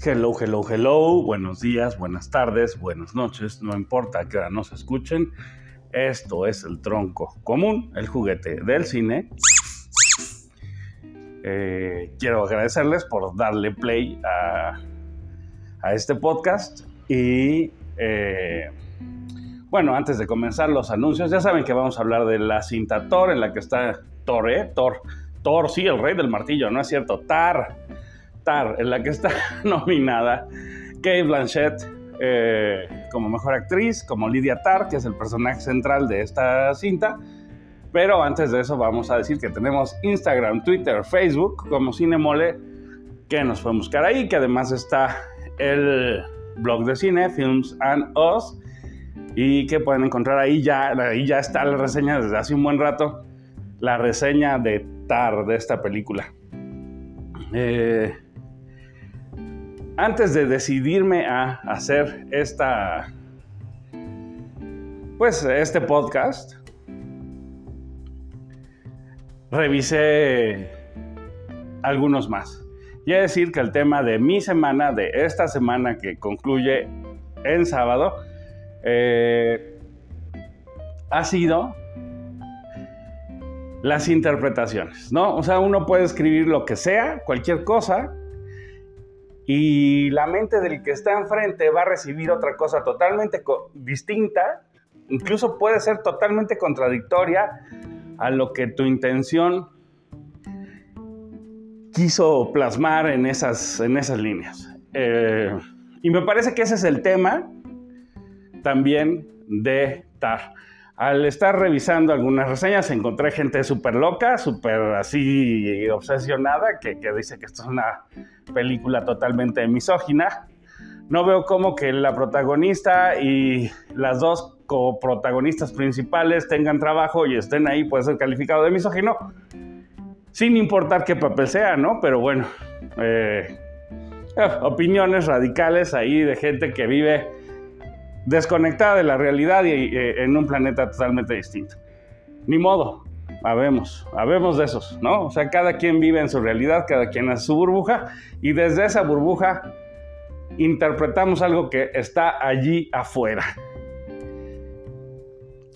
Hello, hello, hello. Buenos días, buenas tardes, buenas noches. No importa a qué hora nos escuchen. Esto es el tronco común, el juguete del cine. Eh, quiero agradecerles por darle play a, este podcast. Y eh, bueno, antes de comenzar los anuncios, ya saben que vamos a hablar de la cinta Thor, en la que está Thor, ¿eh? Thor. Thor, sí, el rey del martillo, no es cierto. Tar en la que está nominada Kate Blanchett eh, como mejor actriz, como Lydia Tarr, que es el personaje central de esta cinta. Pero antes de eso vamos a decir que tenemos Instagram, Twitter, Facebook como Cinemole, que nos pueden buscar ahí, que además está el blog de cine, Films and Us, y que pueden encontrar ahí ya, ahí ya está la reseña desde hace un buen rato, la reseña de Tar de esta película. Eh, antes de decidirme a hacer esta, pues este podcast, revisé algunos más. Y a decir que el tema de mi semana, de esta semana que concluye en sábado, eh, ha sido las interpretaciones, ¿no? O sea, uno puede escribir lo que sea, cualquier cosa, y la mente del que está enfrente va a recibir otra cosa totalmente distinta, incluso puede ser totalmente contradictoria a lo que tu intención quiso plasmar en esas, en esas líneas. Eh, y me parece que ese es el tema también de TAR al estar revisando algunas reseñas encontré gente súper loca, súper así obsesionada, que, dice que esto es una película totalmente misógina. No veo cómo que la protagonista y las dos coprotagonistas principales tengan trabajo y estén ahí, puede ser calificado de misógino, sin importar qué papel sea, ¿no? Pero bueno, eh, opiniones radicales ahí de gente que vive desconectada de la realidad y eh, en un planeta totalmente distinto. Ni modo, habemos, habemos de esos, ¿no? O sea, cada quien vive en su realidad, cada quien hace su burbuja y desde esa burbuja interpretamos algo que está allí afuera.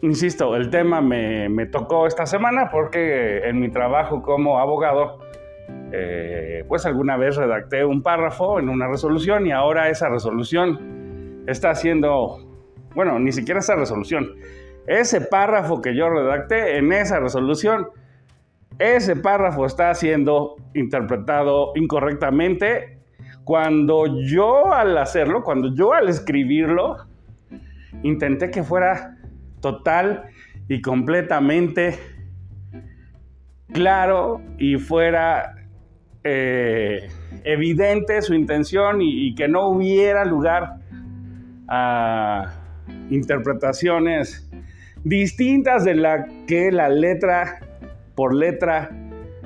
Insisto, el tema me, tocó esta semana porque en mi trabajo como abogado, eh, pues alguna vez redacté un párrafo en una resolución y ahora esa resolución está haciendo, bueno, ni siquiera esa resolución. Ese párrafo que yo redacté en esa resolución, ese párrafo está siendo interpretado incorrectamente cuando yo al hacerlo, cuando yo al escribirlo, intenté que fuera total y completamente claro y fuera eh, evidente su intención y que no hubiera lugar a interpretaciones distintas de la que la letra por letra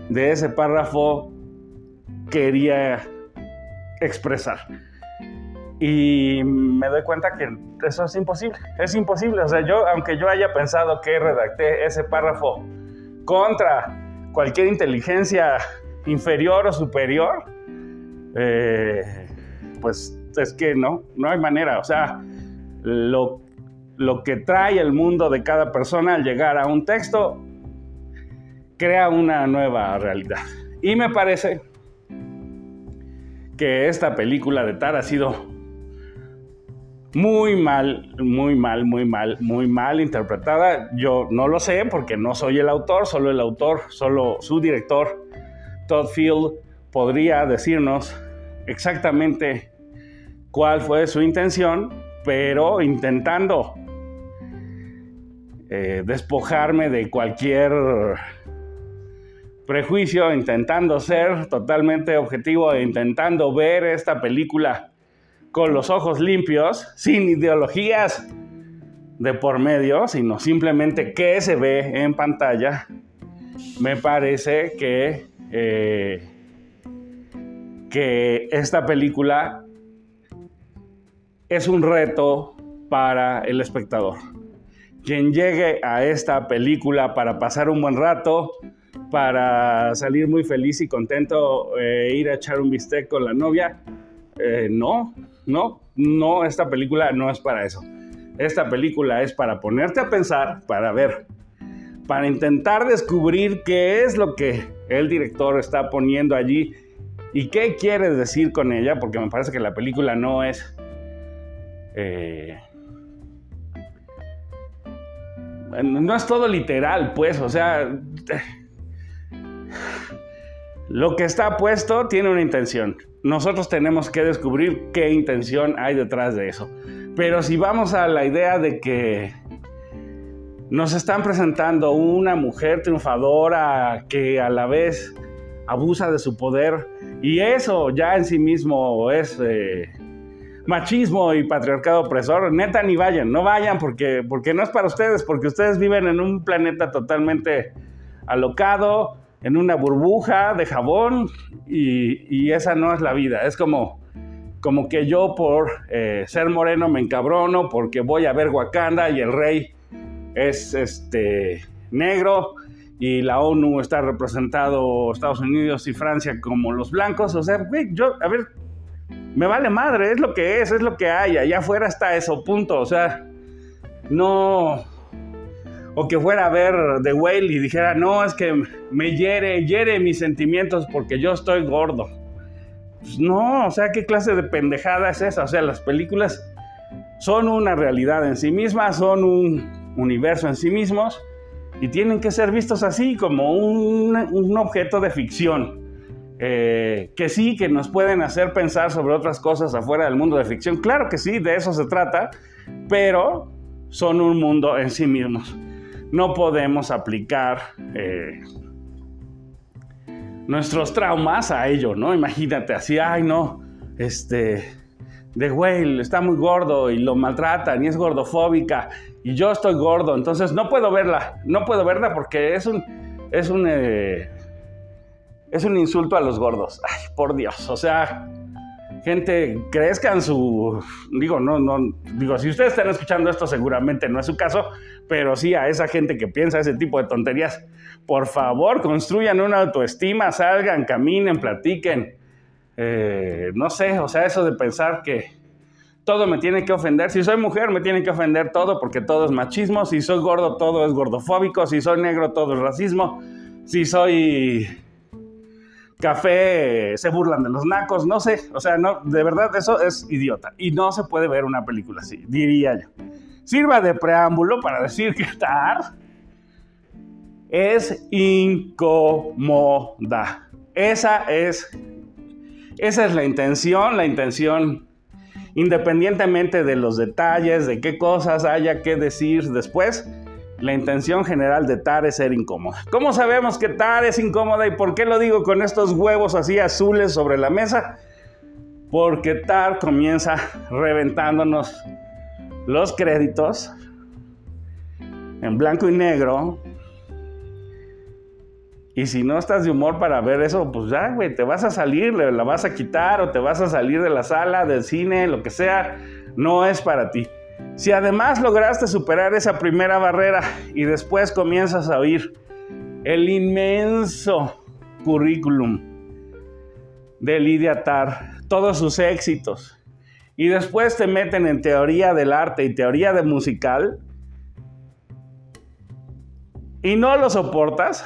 de ese párrafo quería expresar. Y me doy cuenta que eso es imposible, es imposible. O sea, yo, aunque yo haya pensado que redacté ese párrafo contra cualquier inteligencia inferior o superior, eh, pues es que no, no hay manera. O sea, lo, lo que trae el mundo de cada persona al llegar a un texto crea una nueva realidad. Y me parece que esta película de Tar ha sido muy mal, muy mal, muy mal, muy mal interpretada. Yo no lo sé porque no soy el autor, solo el autor, solo su director, Todd Field, podría decirnos exactamente cuál fue su intención, pero intentando eh, despojarme de cualquier prejuicio, intentando ser totalmente objetivo e intentando ver esta película con los ojos limpios, sin ideologías de por medio, sino simplemente qué se ve en pantalla, me parece que, eh, que esta película es un reto para el espectador. Quien llegue a esta película para pasar un buen rato, para salir muy feliz y contento, e ir a echar un bistec con la novia, eh, no, no, no, esta película no es para eso. Esta película es para ponerte a pensar, para ver, para intentar descubrir qué es lo que el director está poniendo allí y qué quiere decir con ella, porque me parece que la película no es... Eh, no es todo literal, pues, o sea, lo que está puesto tiene una intención. Nosotros tenemos que descubrir qué intención hay detrás de eso. Pero si vamos a la idea de que nos están presentando una mujer triunfadora que a la vez abusa de su poder y eso ya en sí mismo es eh, machismo y patriarcado opresor, neta ni vayan, no vayan porque, porque no es para ustedes, porque ustedes viven en un planeta totalmente alocado, en una burbuja de jabón y, esa no es la vida. Es como, como que yo por eh, ser moreno me encabrono porque voy a ver Wakanda y el rey es este, negro y la ONU está representado Estados Unidos y Francia como los blancos. O sea, yo, a ver, me vale madre, es lo que es, es lo que hay. Allá afuera está eso, punto. O sea, no o que fuera a ver The Whale y dijera, no, es que me hiere, hiere mis sentimientos porque yo estoy gordo. Pues no, o sea, ¿qué clase de pendejada es esa? O sea, las películas son una realidad en sí mismas, son un universo en sí mismos y tienen que ser vistos así, como un, objeto de ficción. Eh, que sí, que nos pueden hacer pensar sobre otras cosas afuera del mundo de ficción. Claro que sí, de eso se trata, pero son un mundo en sí mismos no podemos aplicar eh, nuestros traumas a ello, ¿no? Imagínate así, ay no, este, de güey, está muy gordo y lo maltratan y es gordofóbica y yo estoy gordo, entonces no puedo verla, no puedo verla porque es un, es un, eh, es un insulto a los gordos. Ay, por Dios, o sea, gente, crezcan su, digo, no, no, digo, si ustedes están escuchando esto seguramente no es su caso, pero sí a esa gente que piensa ese tipo de tonterías, por favor, construyan una autoestima, salgan, caminen, platiquen, eh, no sé, o sea, eso de pensar que todo me tiene que ofender, si soy mujer me tiene que ofender todo porque todo es machismo, si soy gordo todo es gordofóbico, si soy negro todo es racismo, si soy café, se burlan de los nacos, no sé, o sea, de verdad eso es idiota y no se puede ver una película así, diría yo. Sirva de preámbulo para decir que Tar es incómoda. Esa es, esa es la intención, la intención independientemente de los detalles, de qué cosas haya que decir después, la intención general de Tar es ser incómoda. ¿Cómo sabemos que Tar es incómoda y por qué lo digo con estos huevos así azules sobre la mesa? Porque Tar comienza reventándonos los créditos en blanco y negro. Y si no estás de humor para ver eso, pues ya, güey, te vas a salir, la vas a quitar o te vas a salir de la sala, del cine, lo que sea. No es para ti. Si además lograste superar esa primera barrera y después comienzas a oír el inmenso currículum de Lidia Tar, todos sus éxitos, y después te meten en teoría del arte y teoría de musical, y no lo soportas,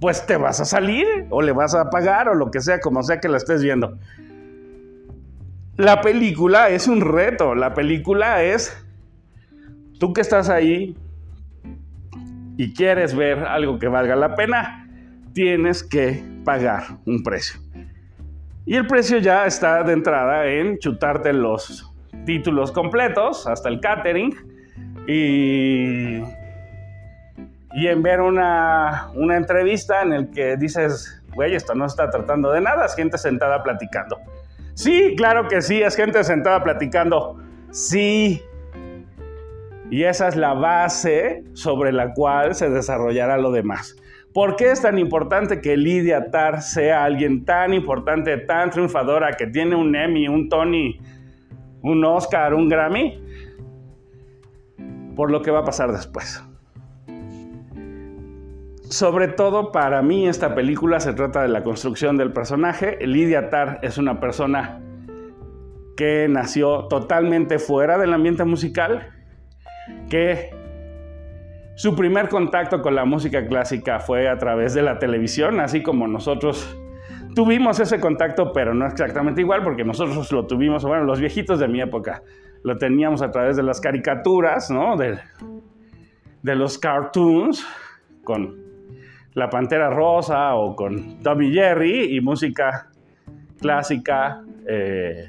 pues te vas a salir o le vas a apagar o lo que sea, como sea que la estés viendo. La película es un reto, la película es tú que estás ahí y quieres ver algo que valga la pena, tienes que pagar un precio. Y el precio ya está de entrada en chutarte los títulos completos, hasta el catering, y, y en ver una, una entrevista en el que dices, güey, esto no está tratando de nada, es gente sentada platicando. Sí, claro que sí, es gente sentada platicando. Sí. Y esa es la base sobre la cual se desarrollará lo demás. ¿Por qué es tan importante que Lidia Tar sea alguien tan importante, tan triunfadora, que tiene un Emmy, un Tony, un Oscar, un Grammy? Por lo que va a pasar después. Sobre todo para mí esta película se trata de la construcción del personaje. Lidia Tar es una persona que nació totalmente fuera del ambiente musical, que su primer contacto con la música clásica fue a través de la televisión, así como nosotros tuvimos ese contacto, pero no exactamente igual, porque nosotros lo tuvimos, bueno, los viejitos de mi época, lo teníamos a través de las caricaturas, ¿no? De, de los cartoons, con La Pantera Rosa o con Tommy Jerry y música clásica, eh,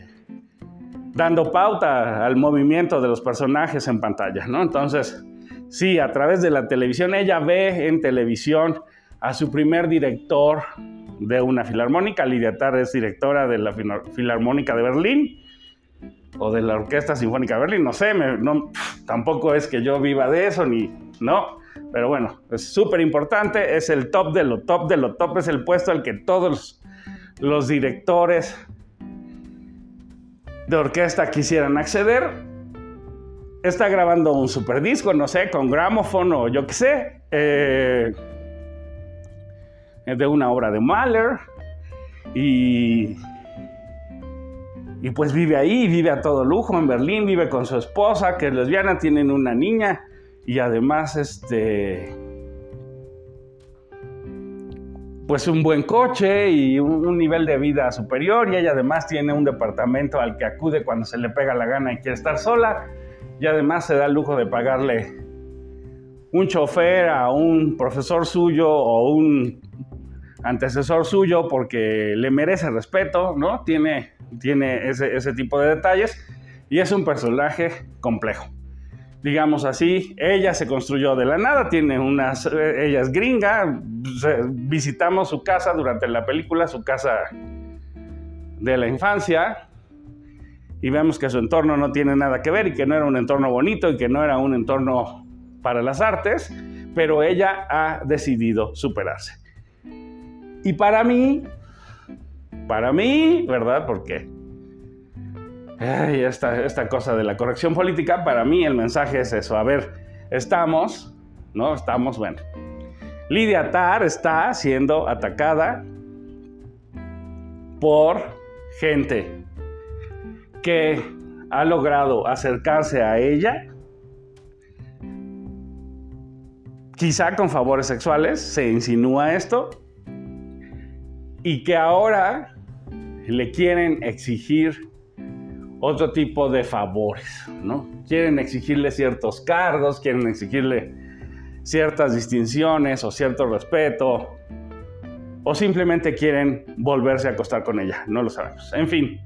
dando pauta al movimiento de los personajes en pantalla, ¿no? Entonces, sí, a través de la televisión, ella ve en televisión a su primer director de una filarmónica. Lidia Tarr es directora de la Filarmónica de Berlín o de la Orquesta Sinfónica de Berlín, no sé, no, tampoco es que yo viva de eso, ni, no, pero bueno, es súper importante, es el top de lo top de lo top, es el puesto al que todos los, directores de orquesta quisieran acceder. Está grabando un super disco, no sé, con gramophone o yo qué sé. Eh, de una obra de Mahler y, y pues vive ahí, vive a todo lujo en Berlín, vive con su esposa que es lesbiana, tienen una niña y además este pues un buen coche y un, nivel de vida superior y ella además tiene un departamento al que acude cuando se le pega la gana y quiere estar sola y además se da el lujo de pagarle un chofer a un profesor suyo o un antecesor suyo porque le merece respeto, ¿no? Tiene, tiene ese, tipo de detalles y es un personaje complejo. Digamos así, ella se construyó de la nada, tiene unas, ella es gringa, visitamos su casa durante la película, su casa de la infancia, y vemos que su entorno no tiene nada que ver y que no era un entorno bonito y que no era un entorno para las artes, pero ella ha decidido superarse. Y para mí, para mí, ¿verdad? Porque esta, esta cosa de la corrección política, para mí el mensaje es eso. A ver, estamos, ¿no? Estamos, bueno. Lidia Tar está siendo atacada por gente que ha logrado acercarse a ella, quizá con favores sexuales, se insinúa esto, y que ahora le quieren exigir otro tipo de favores, ¿no? Quieren exigirle ciertos cargos, quieren exigirle ciertas distinciones o cierto respeto, o simplemente quieren volverse a acostar con ella, no lo sabemos. En fin,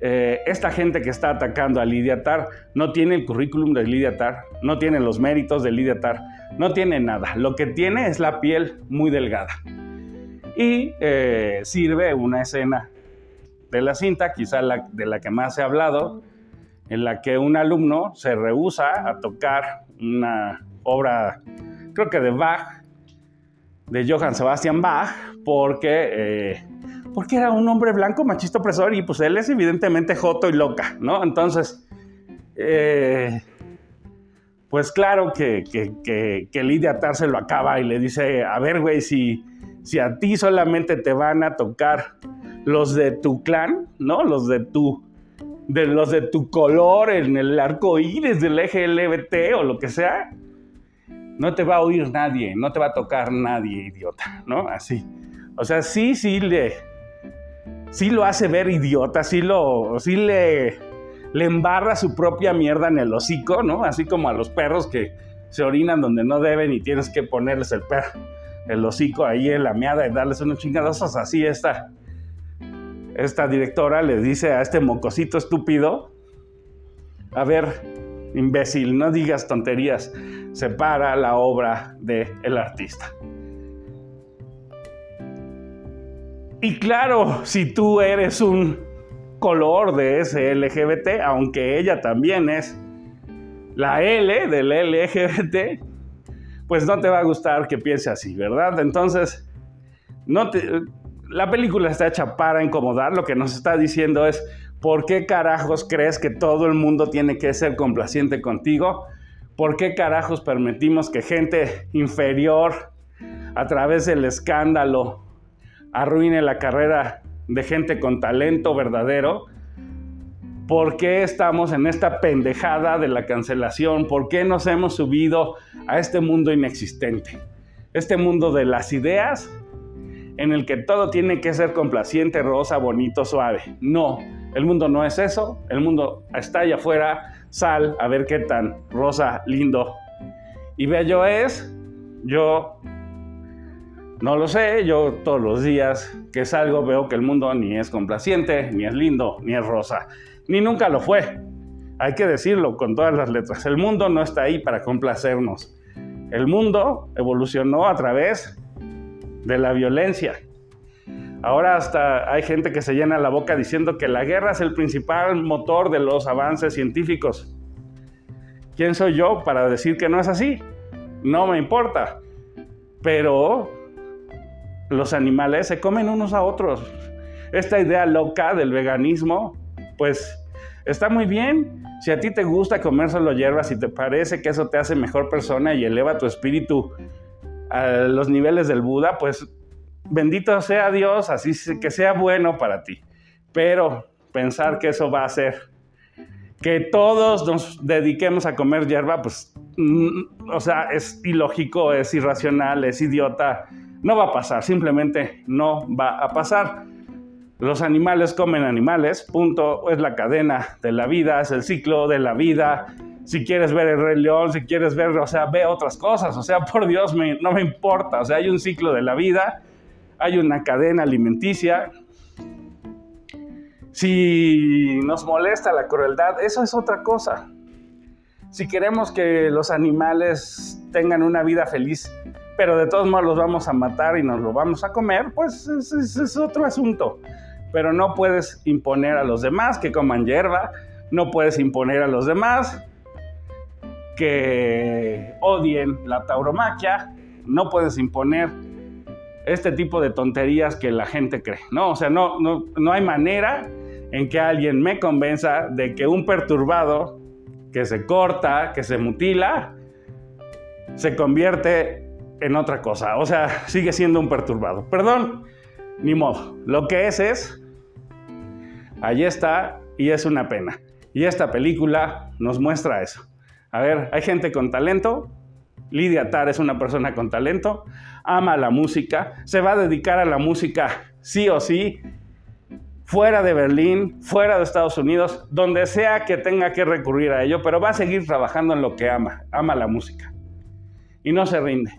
eh, esta gente que está atacando a Lidia Tar no tiene el currículum de Lidia Tar, no tiene los méritos de Lidia Tar, no tiene nada. Lo que tiene es la piel muy delgada y eh, sirve una escena de la cinta, quizá de la que más he hablado, en la que un alumno se rehúsa a tocar una obra, creo que de Bach, de Johann Sebastian Bach, porque, eh, porque era un hombre blanco, machista opresor, y pues él es evidentemente joto y loca, ¿no? Entonces, eh, pues claro que, que, que, Lidia Tar se lo acaba y le dice, a ver, güey, si si a ti solamente te van a tocar los de tu clan, ¿no? Los de tu, de los de tu color en el arco iris del eje LGBT o lo que sea, no te va a oír nadie, no te va a tocar nadie, idiota, ¿no? Así. O sea, sí, sí le, sí lo hace ver idiota, sí lo, sí le, le embarra su propia mierda en el hocico, ¿no? Así como a los perros que se orinan donde no deben y tienes que ponerles el perro el hocico ahí en la meada y darles unos chingadazos así esta, esta directora le dice a este mocosito estúpido, a ver, imbécil, no digas tonterías, separa la obra del el artista. Y claro, si tú eres un color de ese LGBT, aunque ella también es la L del LGBT, pues no te va a gustar que piense así, ¿verdad? Entonces, no la película está hecha para incomodar, lo que nos está diciendo es, ¿por qué carajos crees que todo el mundo tiene que ser complaciente contigo? ¿Por qué carajos permitimos que gente inferior a través del escándalo arruine la carrera de gente con talento verdadero? ¿Por qué estamos en esta pendejada de la cancelación? ¿Por qué nos hemos subido a este mundo inexistente? Este mundo de las ideas en el que todo tiene que ser complaciente, rosa, bonito, suave. No, el mundo no es eso. El mundo está allá afuera. Sal a ver qué tan rosa, lindo y bello es. Yo no lo sé, yo todos los días que salgo veo que el mundo ni es complaciente, ni es lindo, ni es rosa, ni nunca lo fue. Hay que decirlo con todas las letras. El mundo no está ahí para complacernos. El mundo evolucionó a través de la violencia. Ahora hasta hay gente que se llena la boca diciendo que la guerra es el principal motor de los avances científicos. ¿Quién soy yo para decir que no es así? No me importa. Pero los animales se comen unos a otros. Esta idea loca del veganismo, pues está muy bien. Si a ti te gusta comer solo hierbas y te parece que eso te hace mejor persona y eleva tu espíritu a los niveles del Buda, pues bendito sea Dios, así que sea bueno para ti. Pero pensar que eso va a hacer que todos nos dediquemos a comer hierba, pues, mm, o sea, es ilógico, es irracional, es idiota no va a pasar, simplemente no va a pasar. Los animales comen animales, punto, es la cadena de la vida, es el ciclo de la vida. Si quieres ver el Rey León, si quieres ver, o sea, ve otras cosas, o sea, por Dios, no me importa, o sea, hay un ciclo de la vida, hay una cadena alimenticia. Si nos molesta la crueldad, eso es otra cosa. Si queremos que los animales tengan una vida feliz, pero de todos modos los vamos a matar y nos lo vamos a comer, pues es, es, otro asunto. Pero no puedes imponer a los demás que coman hierba, no puedes imponer a los demás que odien la tauromaquia, no puedes imponer este tipo de tonterías que la gente cree, ¿no? O sea, no, no, no hay manera en que alguien me convenza de que un perturbado que se corta, que se mutila, se convierte en otra cosa. O sea, sigue siendo un perturbado. Perdón, ni modo. Lo que es es, allí está y es una pena. Y esta película nos muestra eso. A ver, hay gente con talento. Lidia Tar es una persona con talento, ama la música, se va a dedicar a la música sí o sí, fuera de Berlín, fuera de Estados Unidos, donde sea que tenga que recurrir a ello, pero va a seguir trabajando en lo que ama, ama la música. Y no se rinde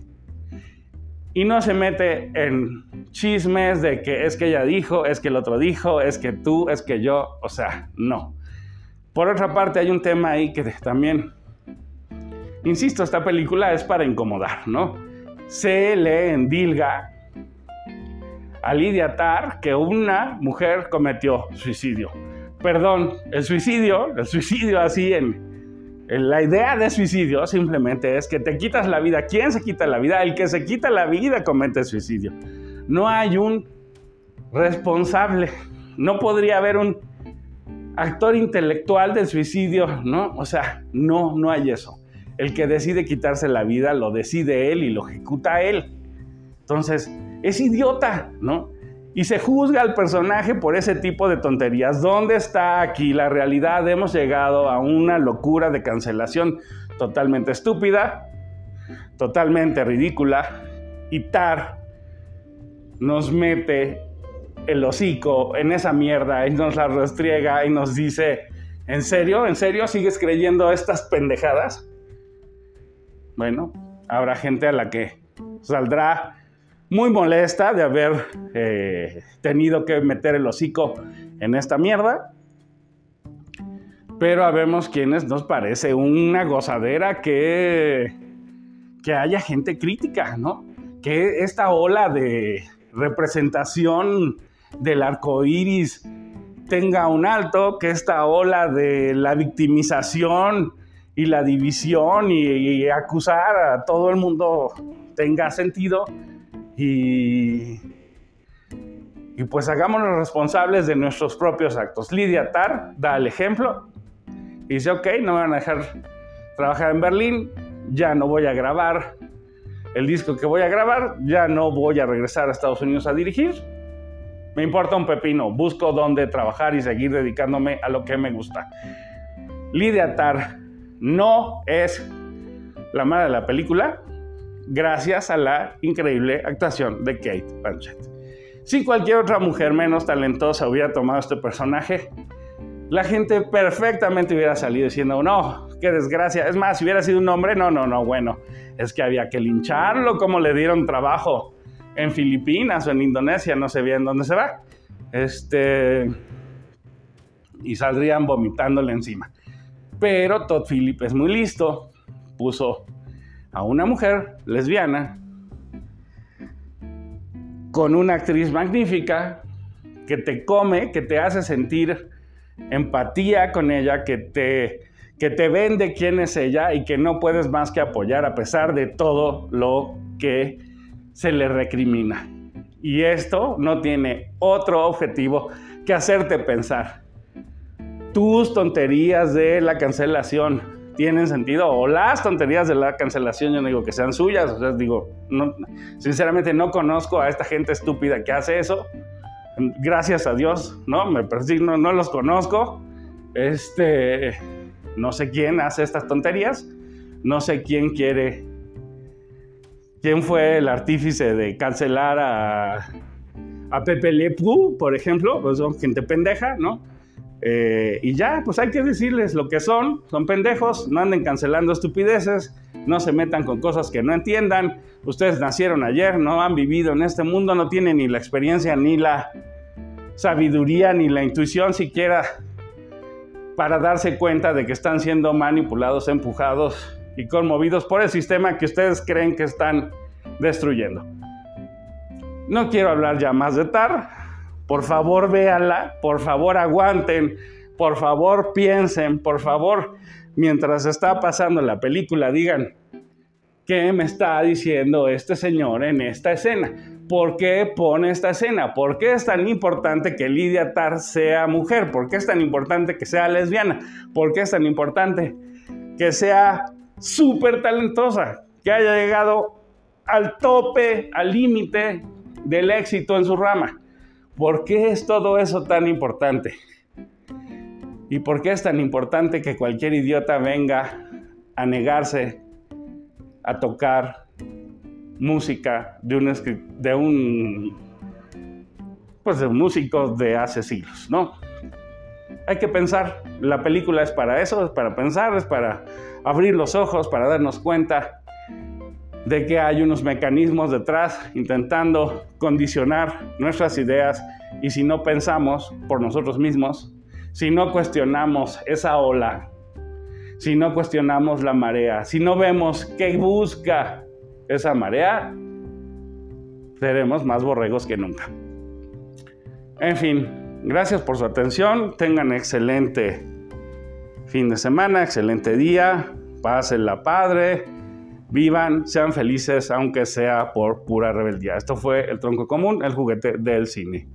y no se mete en chismes de que es que ella dijo, es que el otro dijo, es que tú, es que yo, o sea, no. Por otra parte, hay un tema ahí que también, insisto, esta película es para incomodar, ¿no? Se le endilga a Lidia Tar que una mujer cometió suicidio. Perdón, el suicidio, el suicidio así en, la idea de suicidio simplemente es que te quitas la vida. ¿Quién se quita la vida? El que se quita la vida comete suicidio. No hay un responsable. No podría haber un actor intelectual del suicidio, ¿no? O sea, no, no hay eso. El que decide quitarse la vida lo decide él y lo ejecuta él. Entonces, es idiota, ¿no? y se juzga al personaje por ese tipo de tonterías. ¿Dónde está aquí la realidad? Hemos llegado a una locura de cancelación totalmente estúpida, totalmente ridícula, y Tar nos mete el hocico en esa mierda y nos la restriega y nos dice, ¿en serio? ¿En serio sigues creyendo estas pendejadas? Bueno, habrá gente a la que saldrá muy molesta de haber eh, tenido que meter el hocico en esta mierda. Pero habemos quienes nos parece una gozadera que, que haya gente crítica, ¿no? Que esta ola de representación del arco iris tenga un alto, que esta ola de la victimización y la división y acusar a todo el mundo tenga sentido y, y pues hagámonos responsables de nuestros propios actos. Lidia Tar da el ejemplo y dice, ok, no me van a dejar trabajar en Berlín, ya no voy a grabar el disco que voy a grabar, ya no voy a regresar a Estados Unidos a dirigir. Me importa un pepino. Busco dónde trabajar y seguir dedicándome a lo que me gusta. Lidia Tar no es la madre de la película gracias a la increíble actuación de Kate Blanchett. Si cualquier otra mujer menos talentosa hubiera tomado este personaje, la gente perfectamente hubiera salido diciendo, no, qué desgracia. Es más, si hubiera sido un hombre, no, no, no, bueno, es que había que lincharlo, como le dieron trabajo en Filipinas o en Indonesia, no sé bien dónde se va. Este, y saldrían vomitándole encima. Pero Todd Philip es muy listo, puso a una mujer lesbiana con una actriz magnífica que te come, que te hace sentir empatía con ella, que te, que te vende quién es ella y que no puedes más que apoyar a pesar de todo lo que se le recrimina. Y esto no tiene otro objetivo que hacerte pensar. Tus tonterías de la cancelación tienen sentido o las tonterías de la cancelación, yo no digo que sean suyas, o sea, digo, no, sinceramente no conozco a esta gente estúpida que hace eso. Gracias a Dios, ¿no? Me persigno, no los conozco. Este, no sé quién hace estas tonterías, no sé quién quiere, quién fue el artífice de cancelar a, a Pepe Le por ejemplo, pues son gente pendeja, ¿no? Eh, y ya, pues hay que decirles lo que son, son pendejos, no anden cancelando estupideces, no se metan con cosas que no entiendan. Ustedes nacieron ayer, no han vivido en este mundo, no tienen ni la experiencia, ni la sabiduría, ni la intuición siquiera para darse cuenta de que están siendo manipulados, empujados y conmovidos por el sistema que ustedes creen que están destruyendo. No quiero hablar ya más de TAR, por favor, véanla, por favor, aguanten, por favor, piensen, por favor, mientras está pasando la película, digan, ¿qué me está diciendo este señor en esta escena? ¿Por qué pone esta escena? ¿Por qué es tan importante que Lidia Tar sea mujer? ¿Por qué es tan importante que sea lesbiana? ¿Por qué es tan importante que sea súper talentosa? Que haya llegado al tope, al límite del éxito en su rama. ¿Por qué es todo eso tan importante? ¿Y por qué es tan importante que cualquier idiota venga a negarse a tocar música de un, de un pues de músicos de hace siglos, ¿no? Hay que pensar, la película es para eso, es para pensar, es para abrir los ojos, para darnos cuenta de que hay unos mecanismos detrás intentando condicionar nuestras ideas y si no pensamos por nosotros mismos, si no cuestionamos esa ola, si no cuestionamos la marea, si no vemos qué busca esa marea, seremos más borregos que nunca. En fin, gracias por su atención, tengan excelente fin de semana, excelente día, pásenla padre Vivan, sean felices, aunque sea por pura rebeldía. Esto fue El Tronco Común, el juguete del cine.